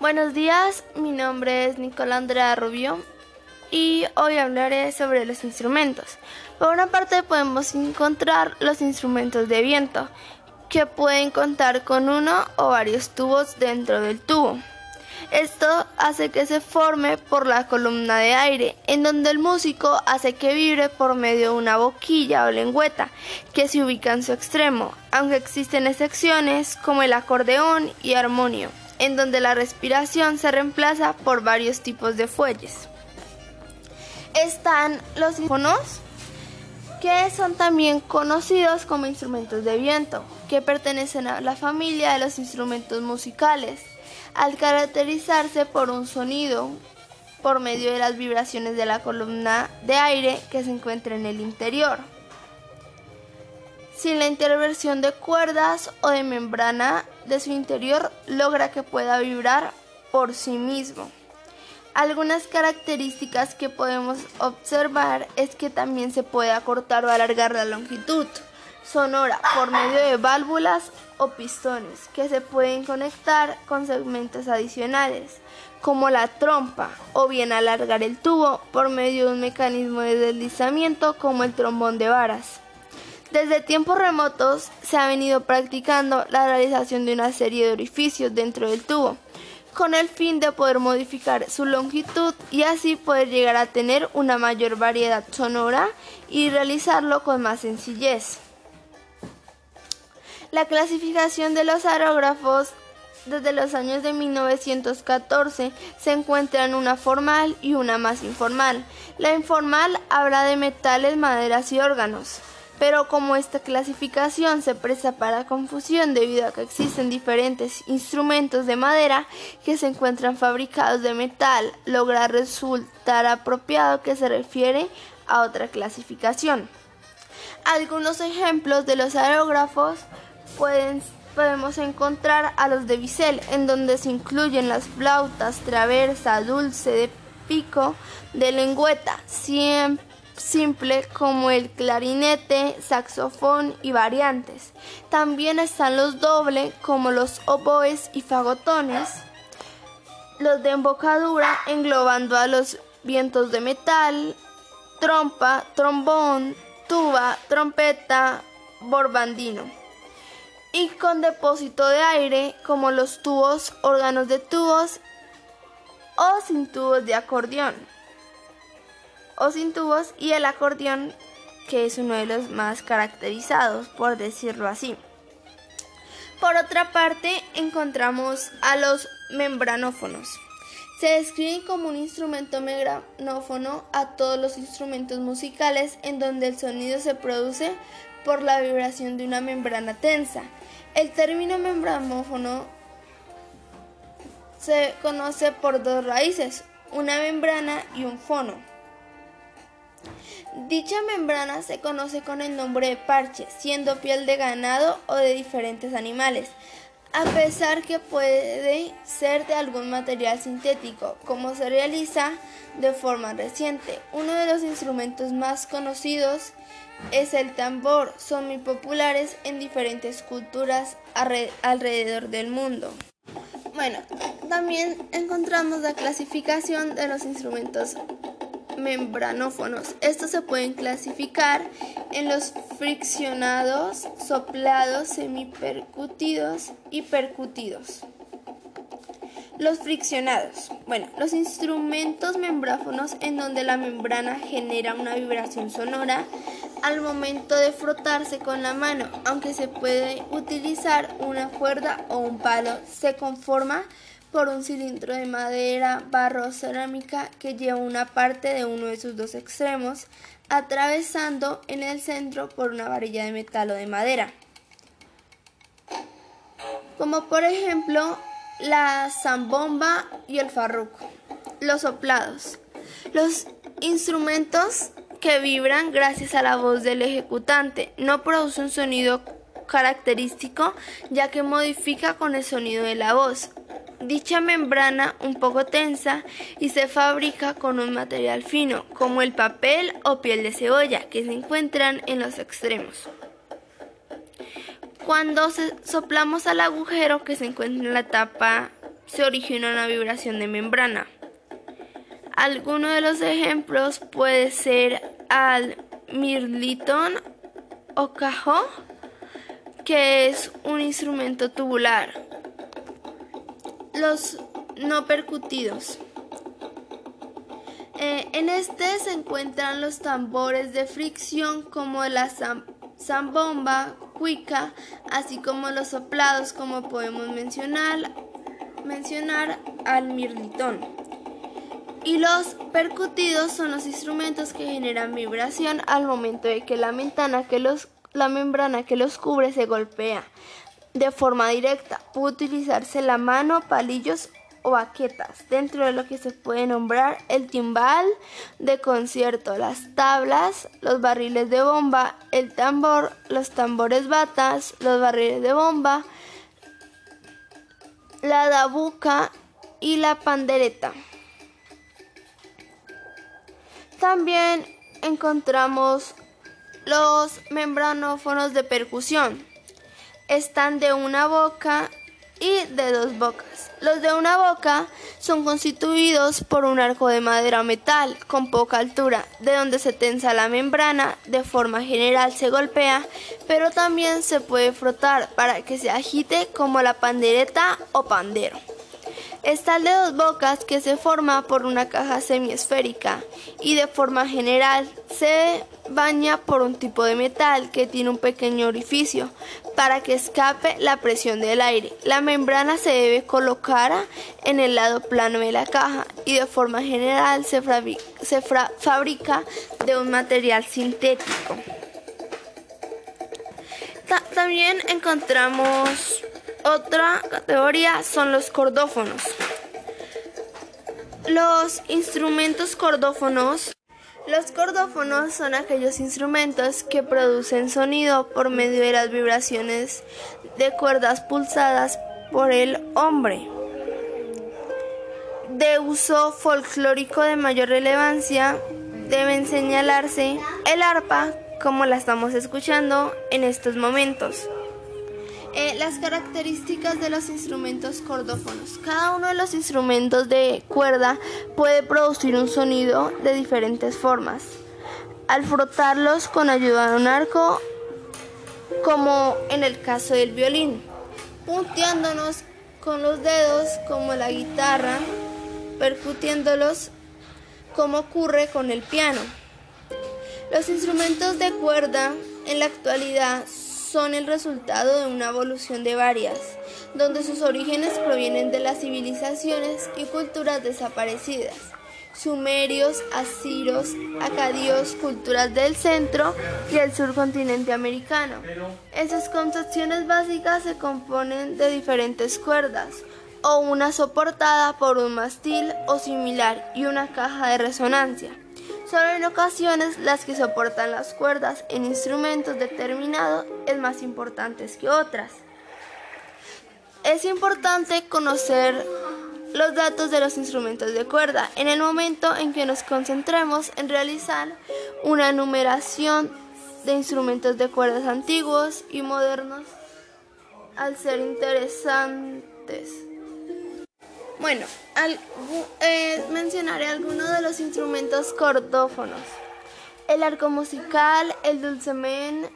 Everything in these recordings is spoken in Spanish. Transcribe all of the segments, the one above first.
Buenos días, mi nombre es Nicola Andrea Rubio y hoy hablaré sobre los instrumentos. Por una parte podemos encontrar los instrumentos de viento, que pueden contar con uno o varios tubos dentro del tubo. Esto hace que se forme por la columna de aire, en donde el músico hace que vibre por medio de una boquilla o lengüeta que se ubica en su extremo, aunque existen excepciones como el acordeón y armonio, en donde la respiración se reemplaza por varios tipos de fuelles. Están los sinfonos, que son también conocidos como instrumentos de viento, que pertenecen a la familia de los instrumentos musicales al caracterizarse por un sonido por medio de las vibraciones de la columna de aire que se encuentra en el interior, sin la intervención de cuerdas o de membrana de su interior logra que pueda vibrar por sí mismo. Algunas características que podemos observar es que también se puede acortar o alargar la longitud sonora por medio de válvulas o pistones que se pueden conectar con segmentos adicionales, como la trompa, o bien alargar el tubo por medio de un mecanismo de deslizamiento como el trombón de varas. Desde tiempos remotos se ha venido practicando la realización de una serie de orificios dentro del tubo, con el fin de poder modificar su longitud y así poder llegar a tener una mayor variedad sonora y realizarlo con más sencillez. La clasificación de los aerógrafos desde los años de 1914 se encuentran una formal y una más informal. La informal habla de metales, maderas y órganos. Pero como esta clasificación se presta para confusión debido a que existen diferentes instrumentos de madera que se encuentran fabricados de metal, logra resultar apropiado que se refiere a otra clasificación. Algunos ejemplos de los aerógrafos podemos encontrar a los de bisel, en donde se incluyen las flautas, traversa, dulce, de pico, de lengüeta, simple como el clarinete, saxofón y variantes. También están los doble como los oboes y fagotones, los de embocadura englobando a los vientos de metal, trompa, trombón, tuba, trompeta, borbandino y con depósito de aire como los tubos, órganos de tubos o sin tubos de acordeón o sin tubos y el acordeón que es uno de los más caracterizados por decirlo así. Por otra parte encontramos a los membranófonos. Se describen como un instrumento membranófono a todos los instrumentos musicales en donde el sonido se produce por la vibración de una membrana tensa. El término membranófono se conoce por dos raíces, una membrana y un fono. Dicha membrana se conoce con el nombre de parche, siendo piel de ganado o de diferentes animales, a pesar que puede ser de algún material sintético, como se realiza de forma reciente. Uno de los instrumentos más conocidos es el tambor. Son muy populares en diferentes culturas alrededor del mundo. Bueno, también encontramos la clasificación de los instrumentos membranófonos. Estos se pueden clasificar en los friccionados, soplados, semipercutidos y percutidos. Los friccionados. Bueno, los instrumentos membráfonos en donde la membrana genera una vibración sonora al momento de frotarse con la mano, aunque se puede utilizar una cuerda o un palo. Se conforma por un cilindro de madera, barro o cerámica que lleva una parte de uno de sus dos extremos, atravesando en el centro por una varilla de metal o de madera. Como por ejemplo la zambomba y el farruco. Los soplados. Los instrumentos que vibran gracias a la voz del ejecutante no producen un sonido característico ya que modifica con el sonido de la voz. Dicha membrana un poco tensa y se fabrica con un material fino como el papel o piel de cebolla que se encuentran en los extremos. Cuando soplamos al agujero que se encuentra en la tapa se origina una vibración de membrana. Alguno de los ejemplos puede ser al mirlitón o cajón, que es un instrumento tubular. Los no percutidos. Eh, en este se encuentran los tambores de fricción como la zambomba, cuica, así como los soplados como podemos mencionar, mencionar al mirlitón. Y los percutidos son los instrumentos que generan vibración al momento de que la, que los, la membrana que los cubre se golpea de forma directa. Puede utilizarse la mano, palillos o baquetas, dentro de lo que se puede nombrar el timbal de concierto, las tablas, los barriles de bomba, el tambor, los tambores batas, los barriles de bomba, la dabuca y la pandereta. También encontramos los membranófonos de percusión. Están de una boca y de dos bocas. Los de una boca son constituidos por un arco de madera o metal con poca altura, de donde se tensa la membrana, de forma general se golpea, pero también se puede frotar para que se agite como la pandereta o pandero. Está el de dos bocas que se forma por una caja semiesférica y de forma general se baña por un tipo de metal que tiene un pequeño orificio para que escape la presión del aire. La membrana se debe colocar en el lado plano de la caja y de forma general se, fabrica de un material sintético. también encontramos otra categoría son los cordófonos. Los instrumentos cordófonos. Los cordófonos son aquellos instrumentos que producen sonido por medio de las vibraciones de cuerdas pulsadas por el hombre. De uso folclórico de mayor relevancia, deben señalarse el arpa, como la estamos escuchando en estos momentos. Eh, las características de los instrumentos cordófonos. Cada uno de los instrumentos de cuerda puede producir un sonido de diferentes formas. Al frotarlos con ayuda de un arco, como en el caso del violín, punteándonos con los dedos como la guitarra, percutiéndolos como ocurre con el piano. Los instrumentos de cuerda en la actualidad son el resultado de una evolución de varias, donde sus orígenes provienen de las civilizaciones y culturas desaparecidas. Sumerios, asiros, acadios, culturas del centro y el sur continente americano. Esas concepciones básicas se componen de diferentes cuerdas, o una soportada por un mastil o similar y una caja de resonancia. Solo en ocasiones las que soportan las cuerdas en instrumentos determinados es más importantes que otras. Es importante conocer los datos de los instrumentos de cuerda en el momento en que nos concentremos en realizar una numeración de instrumentos de cuerdas antiguos y modernos al ser interesantes. Bueno, eh, mencionaré algunos de los instrumentos cordófonos. El arco musical, el dulcemen,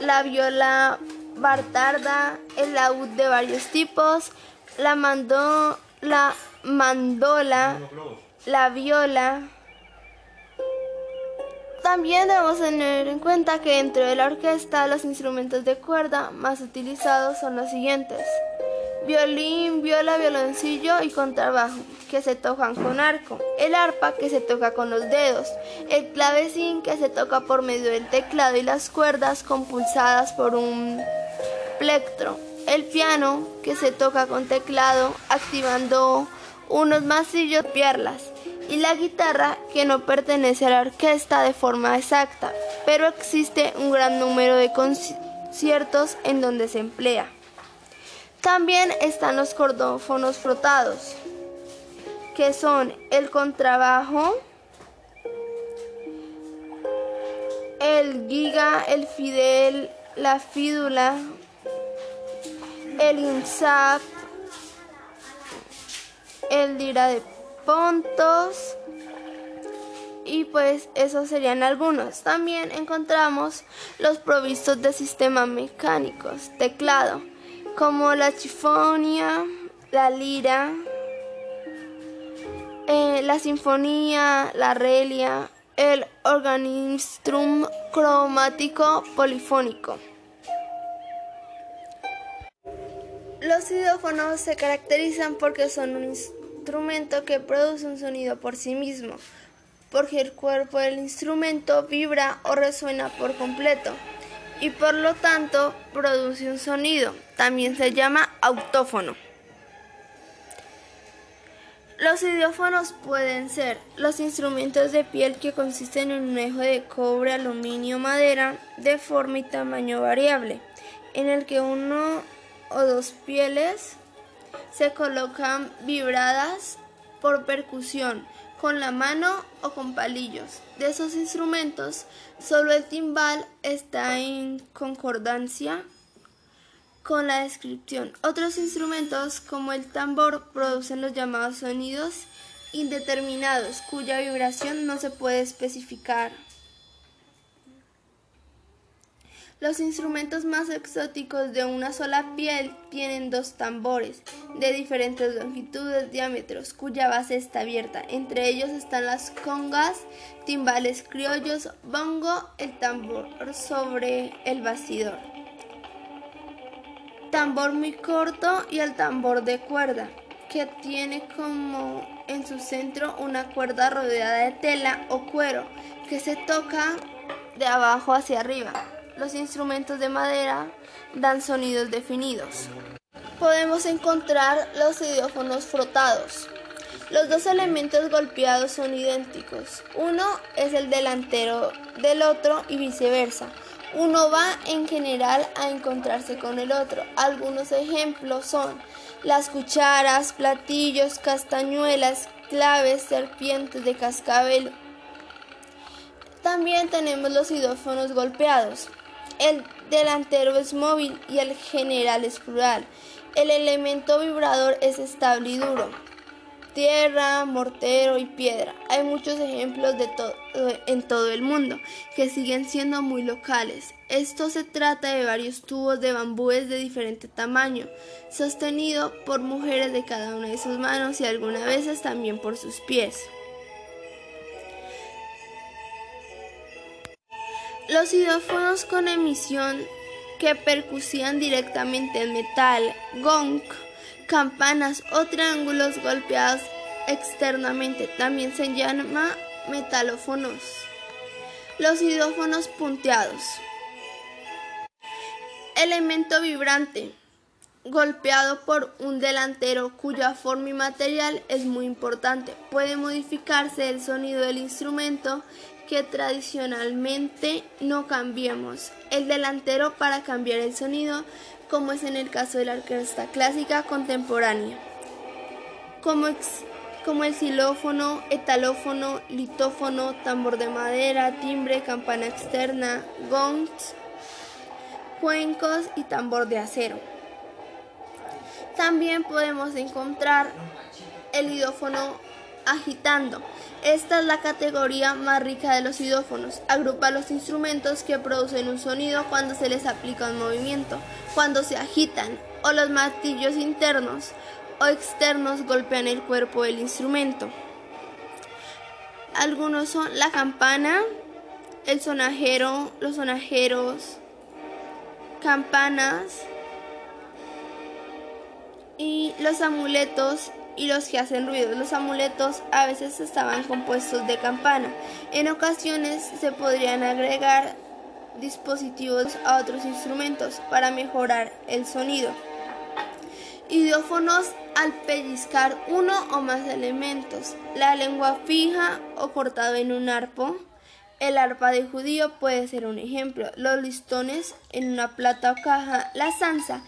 la viola bartarda, el laúd de varios tipos, la, mando, la mandola, la viola. También debemos tener en cuenta que dentro de la orquesta los instrumentos de cuerda más utilizados son los siguientes violín, viola, violoncillo y contrabajo, que se tocan con arco, el arpa, que se toca con los dedos, el clavecín, que se toca por medio del teclado y las cuerdas compulsadas por un plectro, el piano, que se toca con teclado, activando unos masillos pierlas, y la guitarra, que no pertenece a la orquesta de forma exacta, pero existe un gran número de conciertos en donde se emplea. También están los cordófonos frotados, que son el contrabajo, el giga, el fidel, la fídula, el insap, el lira de pontos, y pues esos serían algunos. También encontramos los provistos de sistemas mecánicos, teclado, como la chifonia, la lira, eh, la sinfonía, la relia, el organistrum cromático polifónico. Los idófonos se caracterizan porque son un instrumento que produce un sonido por sí mismo, porque el cuerpo del instrumento vibra o resuena por completo y por lo tanto produce un sonido. También se llama autófono. Los idiófonos pueden ser los instrumentos de piel que consisten en un eje de cobre, aluminio, madera de forma y tamaño variable, en el que uno o dos pieles se colocan vibradas por percusión con la mano o con palillos. De esos instrumentos, solo el timbal está en concordancia con la descripción. Otros instrumentos, como el tambor, producen los llamados sonidos indeterminados, cuya vibración no se puede especificar. Los instrumentos más exóticos de una sola piel tienen dos tambores de diferentes longitudes, diámetros, cuya base está abierta. Entre ellos están las congas, timbales criollos, bongo, el tambor sobre el bastidor. Tambor muy corto y el tambor de cuerda, que tiene como en su centro una cuerda rodeada de tela o cuero que se toca de abajo hacia arriba los instrumentos de madera dan sonidos definidos. Podemos encontrar los idiófonos frotados. Los dos elementos golpeados son idénticos. Uno es el delantero del otro y viceversa. Uno va en general a encontrarse con el otro. Algunos ejemplos son las cucharas, platillos, castañuelas, claves, serpientes de cascabel. También tenemos los idófonos golpeados. El delantero es móvil y el general es plural. El elemento vibrador es estable y duro. Tierra, mortero y piedra. Hay muchos ejemplos de todo en todo el mundo que siguen siendo muy locales. Esto se trata de varios tubos de bambúes de diferente tamaño, sostenido por mujeres de cada una de sus manos y algunas veces también por sus pies. Los idófonos con emisión que percusían directamente en metal, gong, campanas o triángulos golpeados externamente también se llama metalófonos. Los idófonos punteados. Elemento vibrante golpeado por un delantero cuya forma y material es muy importante. Puede modificarse el sonido del instrumento que tradicionalmente no cambiemos. El delantero para cambiar el sonido, como es en el caso de la orquesta clásica contemporánea. Como, como el xilófono, etalófono, litófono, tambor de madera, timbre, campana externa, gongs, cuencos y tambor de acero. También podemos encontrar el idófono agitando. Esta es la categoría más rica de los idófonos. Agrupa los instrumentos que producen un sonido cuando se les aplica un movimiento, cuando se agitan, o los martillos internos o externos golpean el cuerpo del instrumento. Algunos son la campana, el sonajero, los sonajeros, campanas y los amuletos y los que hacen ruido. Los amuletos a veces estaban compuestos de campana. En ocasiones se podrían agregar dispositivos a otros instrumentos para mejorar el sonido. Idiófonos al pellizcar uno o más elementos. La lengua fija o cortado en un arpo. El arpa de judío puede ser un ejemplo. Los listones en una plata o caja. La zanza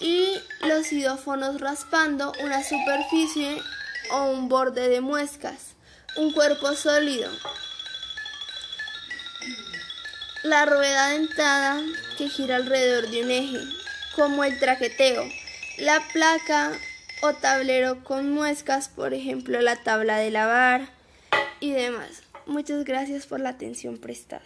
y los idófonos raspando una superficie o un borde de muescas, un cuerpo sólido. La rueda dentada que gira alrededor de un eje, como el traqueteo. La placa o tablero con muescas, por ejemplo la tabla de lavar y demás. Muchas gracias por la atención prestada.